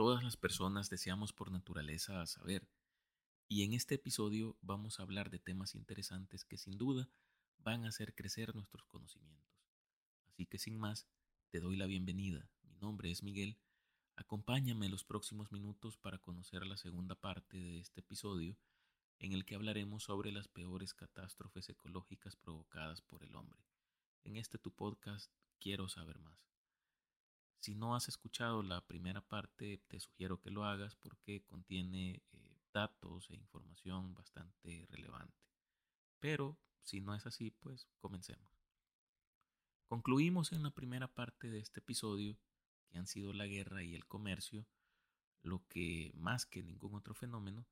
Todas las personas deseamos por naturaleza saber, y en este episodio vamos a hablar de temas interesantes que sin duda van a hacer crecer nuestros conocimientos. Así que sin más, te doy la bienvenida. Mi nombre es Miguel. Acompáñame los próximos minutos para conocer la segunda parte de este episodio en el que hablaremos sobre las peores catástrofes ecológicas provocadas por el hombre. En este tu podcast quiero saber más. Si no has escuchado la primera parte, te sugiero que lo hagas porque contiene eh, datos e información bastante relevante. Pero si no es así, pues comencemos. Concluimos en la primera parte de este episodio, que han sido la guerra y el comercio, lo que, más que ningún otro fenómeno,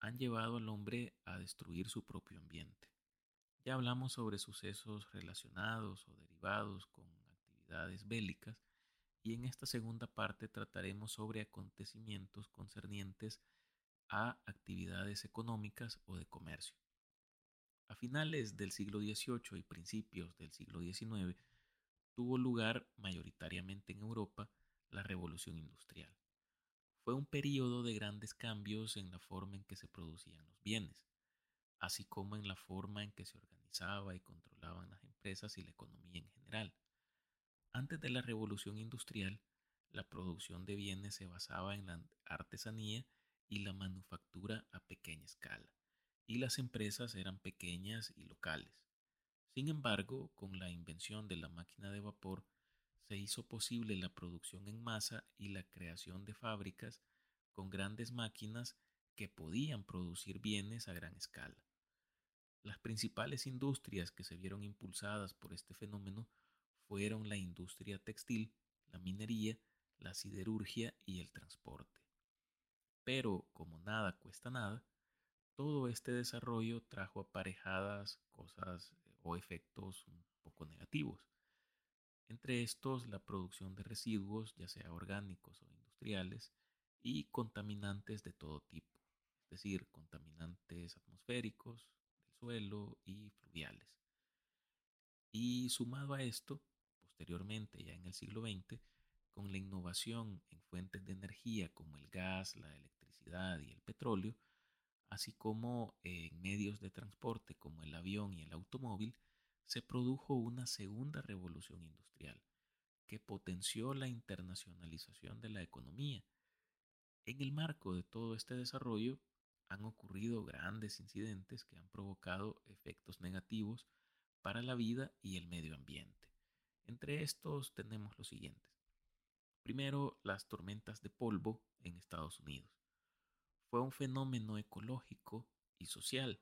han llevado al hombre a destruir su propio ambiente. Ya hablamos sobre sucesos relacionados o derivados con actividades bélicas y en esta segunda parte trataremos sobre acontecimientos concernientes a actividades económicas o de comercio. A finales del siglo XVIII y principios del siglo XIX tuvo lugar mayoritariamente en Europa la revolución industrial. Fue un periodo de grandes cambios en la forma en que se producían los bienes, así como en la forma en que se organizaba y controlaban las empresas y la economía en general. Antes de la revolución industrial, la producción de bienes se basaba en la artesanía y la manufactura a pequeña escala, y las empresas eran pequeñas y locales. Sin embargo, con la invención de la máquina de vapor, se hizo posible la producción en masa y la creación de fábricas con grandes máquinas que podían producir bienes a gran escala. Las principales industrias que se vieron impulsadas por este fenómeno fueron la industria textil, la minería, la siderurgia y el transporte. Pero como nada cuesta nada, todo este desarrollo trajo aparejadas cosas eh, o efectos un poco negativos. Entre estos, la producción de residuos, ya sea orgánicos o industriales, y contaminantes de todo tipo, es decir, contaminantes atmosféricos, del suelo y fluviales. Y sumado a esto, posteriormente, ya en el siglo XX, con la innovación en fuentes de energía como el gas, la electricidad y el petróleo, así como en medios de transporte como el avión y el automóvil, se produjo una segunda revolución industrial que potenció la internacionalización de la economía. En el marco de todo este desarrollo han ocurrido grandes incidentes que han provocado efectos negativos para la vida y el medio ambiente. Entre estos tenemos los siguientes. Primero, las tormentas de polvo en Estados Unidos. Fue un fenómeno ecológico y social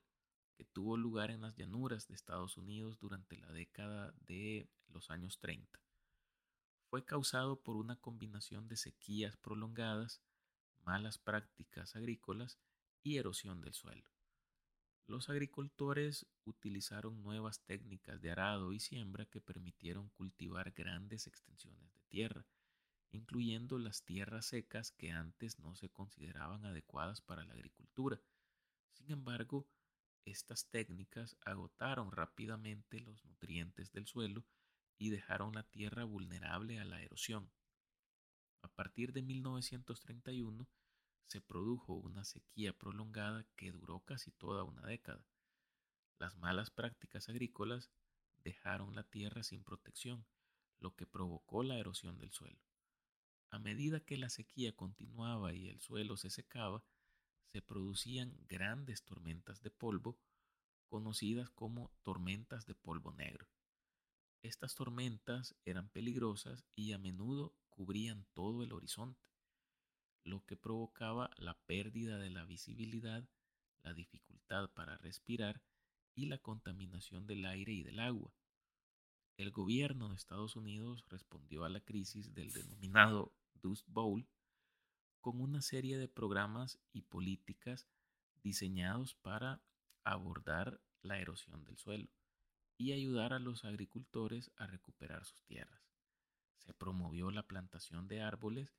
que tuvo lugar en las llanuras de Estados Unidos durante la década de los años 30. Fue causado por una combinación de sequías prolongadas, malas prácticas agrícolas y erosión del suelo. Los agricultores utilizaron nuevas técnicas de arado y siembra que permitieron cultivar grandes extensiones de tierra, incluyendo las tierras secas que antes no se consideraban adecuadas para la agricultura. Sin embargo, estas técnicas agotaron rápidamente los nutrientes del suelo y dejaron la tierra vulnerable a la erosión. A partir de 1931, se produjo una sequía prolongada que duró casi toda una década. Las malas prácticas agrícolas dejaron la tierra sin protección, lo que provocó la erosión del suelo. A medida que la sequía continuaba y el suelo se secaba, se producían grandes tormentas de polvo, conocidas como tormentas de polvo negro. Estas tormentas eran peligrosas y a menudo cubrían todo el horizonte lo que provocaba la pérdida de la visibilidad, la dificultad para respirar y la contaminación del aire y del agua. El gobierno de Estados Unidos respondió a la crisis del denominado Dust Bowl con una serie de programas y políticas diseñados para abordar la erosión del suelo y ayudar a los agricultores a recuperar sus tierras. Se promovió la plantación de árboles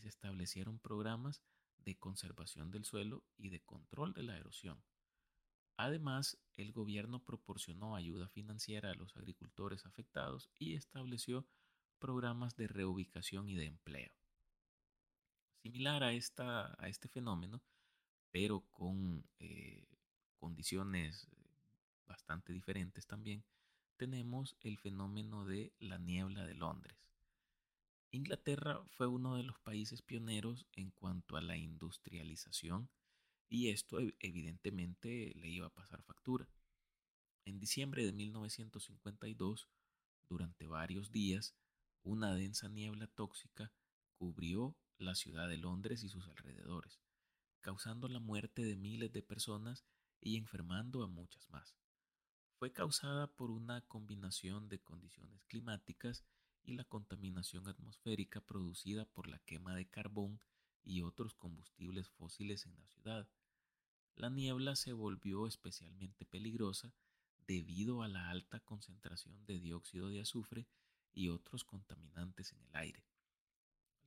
se establecieron programas de conservación del suelo y de control de la erosión. Además, el gobierno proporcionó ayuda financiera a los agricultores afectados y estableció programas de reubicación y de empleo. similar a, este fenómeno, pero con eh, condiciones bastante diferentes también, tenemos el fenómeno de la niebla de Londres. Inglaterra fue uno de los países pioneros en cuanto a la industrialización y esto evidentemente le iba a pasar factura. En diciembre de 1952, durante varios días, una densa niebla tóxica cubrió la ciudad de Londres y sus alrededores, causando la muerte de miles de personas y enfermando a muchas más. Fue causada por una combinación de condiciones climáticas y la contaminación atmosférica producida por la quema de carbón y otros combustibles fósiles en la ciudad. La niebla se volvió especialmente peligrosa debido a la alta concentración de dióxido de azufre y otros contaminantes en el aire.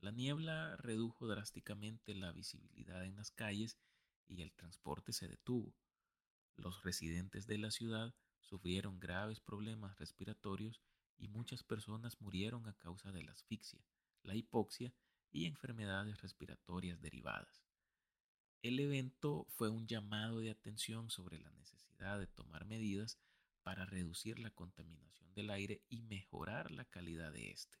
La niebla redujo drásticamente la visibilidad en las calles y el transporte se detuvo. Los residentes de la ciudad sufrieron graves problemas respiratorios y muchas personas murieron a causa de la asfixia, la hipoxia y enfermedades respiratorias derivadas. El evento fue un llamado de atención sobre la necesidad de tomar medidas para reducir la contaminación del aire y mejorar la calidad de éste.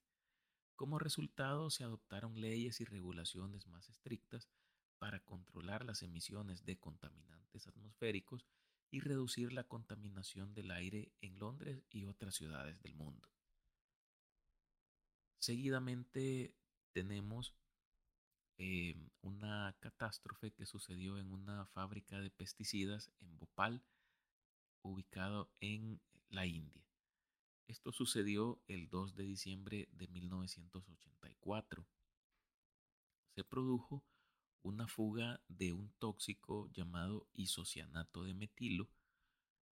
Como resultado, se adoptaron leyes y regulaciones más estrictas para controlar las emisiones de contaminantes atmosféricos y reducir la contaminación del aire en Londres y otras ciudades del mundo. Seguidamente tenemos eh, una catástrofe que sucedió en una fábrica de pesticidas en Bhopal, ubicado en la India. Esto sucedió el 2 de diciembre de 1984. Se produjo una fuga de un tóxico llamado isocianato de metilo.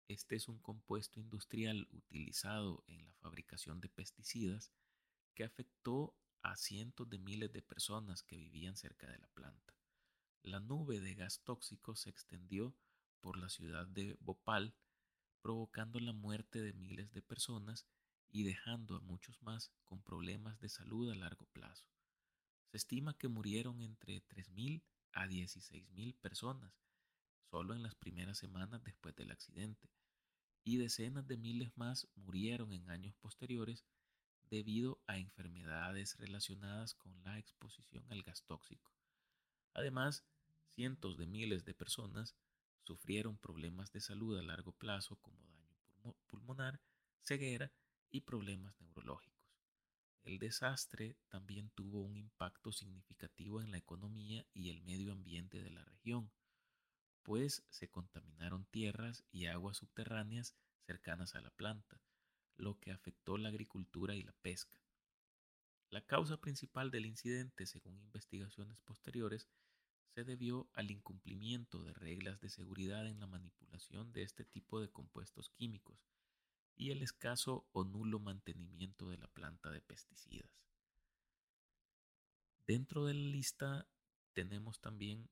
Este es un compuesto industrial utilizado en la fabricación de pesticidas que afectó a cientos de miles de personas que vivían cerca de la planta. La nube de gas tóxico se extendió por la ciudad de Bhopal, provocando la muerte de miles de personas y dejando a muchos más con problemas de salud a largo plazo. Se estima que murieron entre 3.000 a 16.000 personas solo en las primeras semanas después del accidente, y decenas de miles más murieron en años posteriores debido a enfermedades relacionadas con la exposición al gas tóxico. Además, cientos de miles de personas sufrieron problemas de salud a largo plazo como daño pulmonar, ceguera y problemas neurológicos. El desastre también tuvo un impacto significativo en la economía y el medio ambiente de la región, pues se contaminaron tierras y aguas subterráneas cercanas a la planta, lo que afectó la agricultura y la pesca. La causa principal del incidente, según investigaciones posteriores, se debió al incumplimiento de reglas de seguridad en la manipulación de este tipo de compuestos químicos, y el escaso o nulo mantenimiento de la planta de pesticidas. Dentro de la lista tenemos también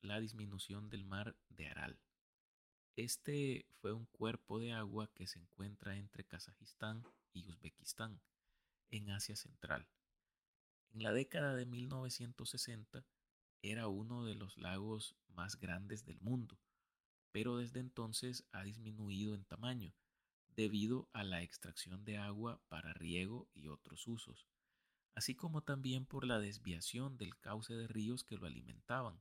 la disminución del mar de Aral. Este fue un cuerpo de agua que se encuentra entre Kazajistán y Uzbekistán, en Asia Central. En la década de 1960 era uno de los lagos más grandes del mundo, pero desde entonces ha disminuido en tamaño debido a la extracción de agua para riego y otros usos, así como también por la desviación del cauce de ríos que lo alimentaban,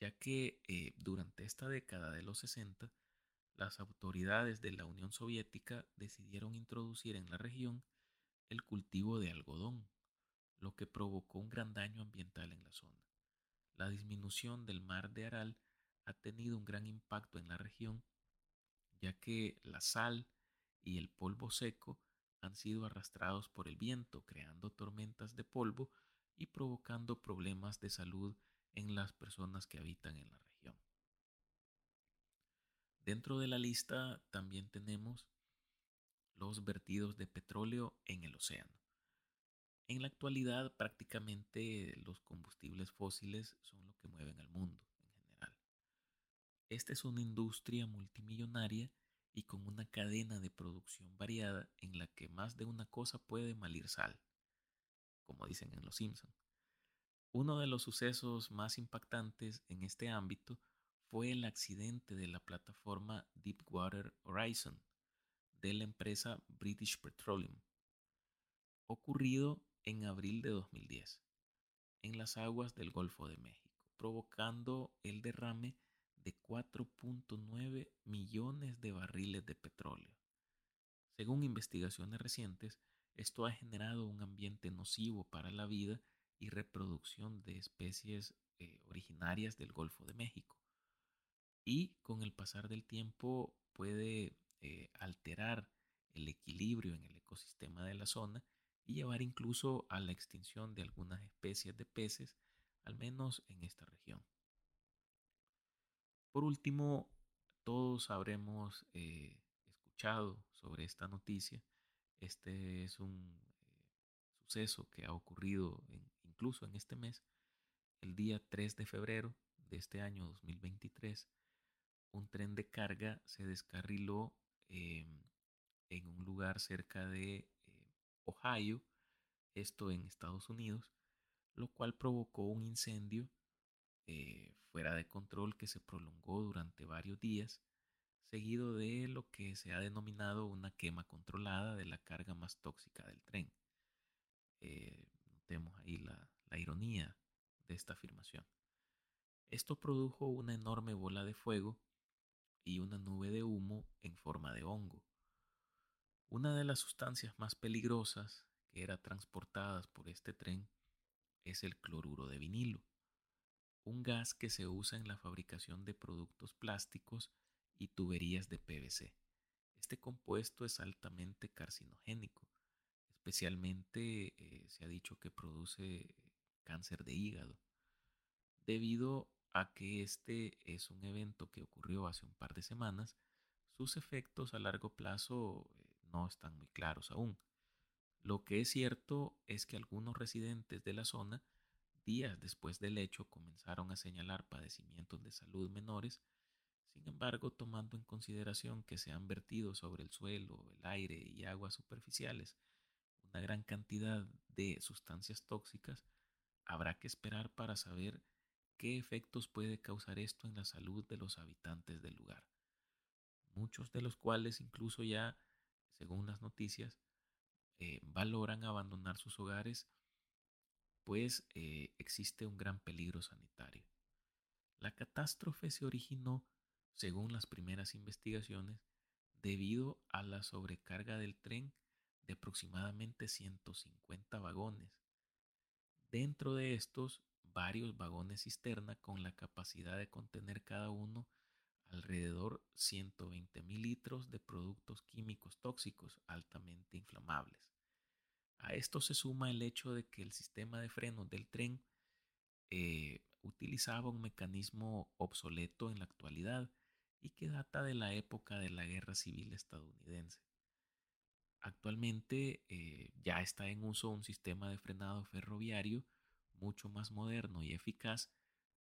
ya que eh, durante esta década de los 60 las autoridades de la Unión Soviética decidieron introducir en la región el cultivo de algodón, lo que provocó un gran daño ambiental en la zona. La disminución del mar de Aral ha tenido un gran impacto en la región ya que la sal y el polvo seco han sido arrastrados por el viento, creando tormentas de polvo y provocando problemas de salud en las personas que habitan en la región. Dentro de la lista también tenemos los vertidos de petróleo en el océano. En la actualidad prácticamente los combustibles fósiles son lo que mueven al mundo. Esta es una industria multimillonaria y con una cadena de producción variada en la que más de una cosa puede malir sal, como dicen en Los Simpson. Uno de los sucesos más impactantes en este ámbito fue el accidente de la plataforma Deepwater Horizon de la empresa British Petroleum, ocurrido en abril de 2010 en las aguas del Golfo de México, provocando el derrame de 4.9 millones de barriles de petróleo. Según investigaciones recientes, esto ha generado un ambiente nocivo para la vida y reproducción de especies eh, originarias del Golfo de México. Y con el pasar del tiempo puede eh, alterar el equilibrio en el ecosistema de la zona y llevar incluso a la extinción de algunas especies de peces, al menos en esta región. Por último, todos habremos eh, escuchado sobre esta noticia. Este es un suceso que ha ocurrido incluso en este mes, el día 3 de febrero de este año 2023, un tren de carga se descarriló em, en un lugar cerca de eh, Ohio, esto en Estados Unidos, lo cual provocó un incendio eh, fuera de control que se prolongó durante varios días, seguido de lo que se ha denominado una quema controlada de la carga más tóxica del tren. Eh, notemos ahí la, la ironía de esta afirmación. Esto produjo una enorme bola de fuego y una nube de humo en forma de hongo. Una de las sustancias más peligrosas que era transportadas por este tren es el cloruro de vinilo, un gas que se usa en la fabricación de productos plásticos y tuberías de PVC. Este compuesto es altamente carcinogénico Especialmente eh, se ha dicho que produce cáncer de hígado, debido a que este es un evento que ocurrió hace un par de semanas, sus efectos a largo plazo eh, no están muy claros aún. Lo que es cierto es que algunos residentes de la zona, días después del hecho, comenzaron a señalar padecimientos de salud menores, sin embargo, tomando en consideración que se han vertido sobre el suelo, el aire y aguas superficiales una gran cantidad de sustancias tóxicas, habrá que esperar para saber qué efectos puede causar esto en la salud de los habitantes del lugar. Muchos de los cuales incluso ya, según las noticias, eh, valoran abandonar sus hogares, pues existe un gran peligro sanitario. La catástrofe se originó, según las primeras investigaciones, debido a la sobrecarga del tren de aproximadamente 150 vagones. Dentro de estos, varios vagones cisterna con la capacidad de contener cada uno alrededor 120 mil litros de productos químicos tóxicos altamente inflamables. A esto se suma el hecho de que el sistema de frenos del tren eh, utilizaba un mecanismo obsoleto en la actualidad y que data de la época de la Guerra Civil estadounidense. Actualmente eh, ya está en uso un sistema de frenado ferroviario mucho más moderno y eficaz,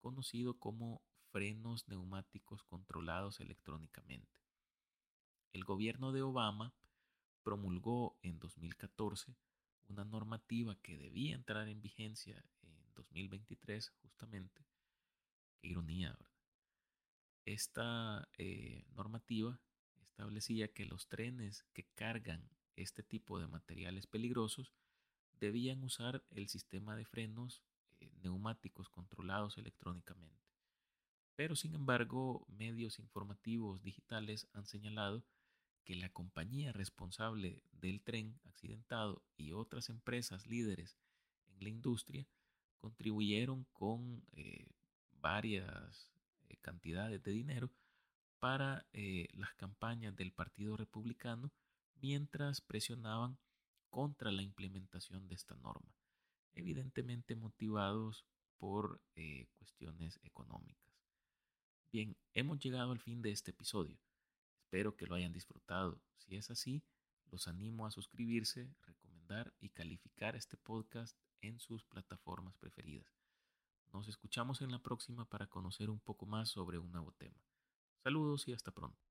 conocido como frenos neumáticos controlados electrónicamente. El gobierno de Obama promulgó en 2014 una normativa que debía entrar en vigencia en 2023 justamente. Qué ironía, ¿verdad? Esta eh, normativa establecía que los trenes que cargan este tipo de materiales peligrosos debían usar el sistema de frenos eh, neumáticos controlados electrónicamente. Pero sin embargo, medios informativos digitales han señalado que la compañía responsable del tren accidentado y otras empresas líderes en la industria contribuyeron con eh, varias eh, cantidades de dinero para las campañas del Partido Republicano mientras presionaban contra la implementación de esta norma, evidentemente motivados por eh, cuestiones económicas. Bien, hemos llegado al fin de este episodio. Espero que lo hayan disfrutado. Si es así, los animo a suscribirse, recomendar y calificar este podcast en sus plataformas preferidas. Nos escuchamos en la próxima para conocer un poco más sobre un nuevo tema. Saludos y hasta pronto.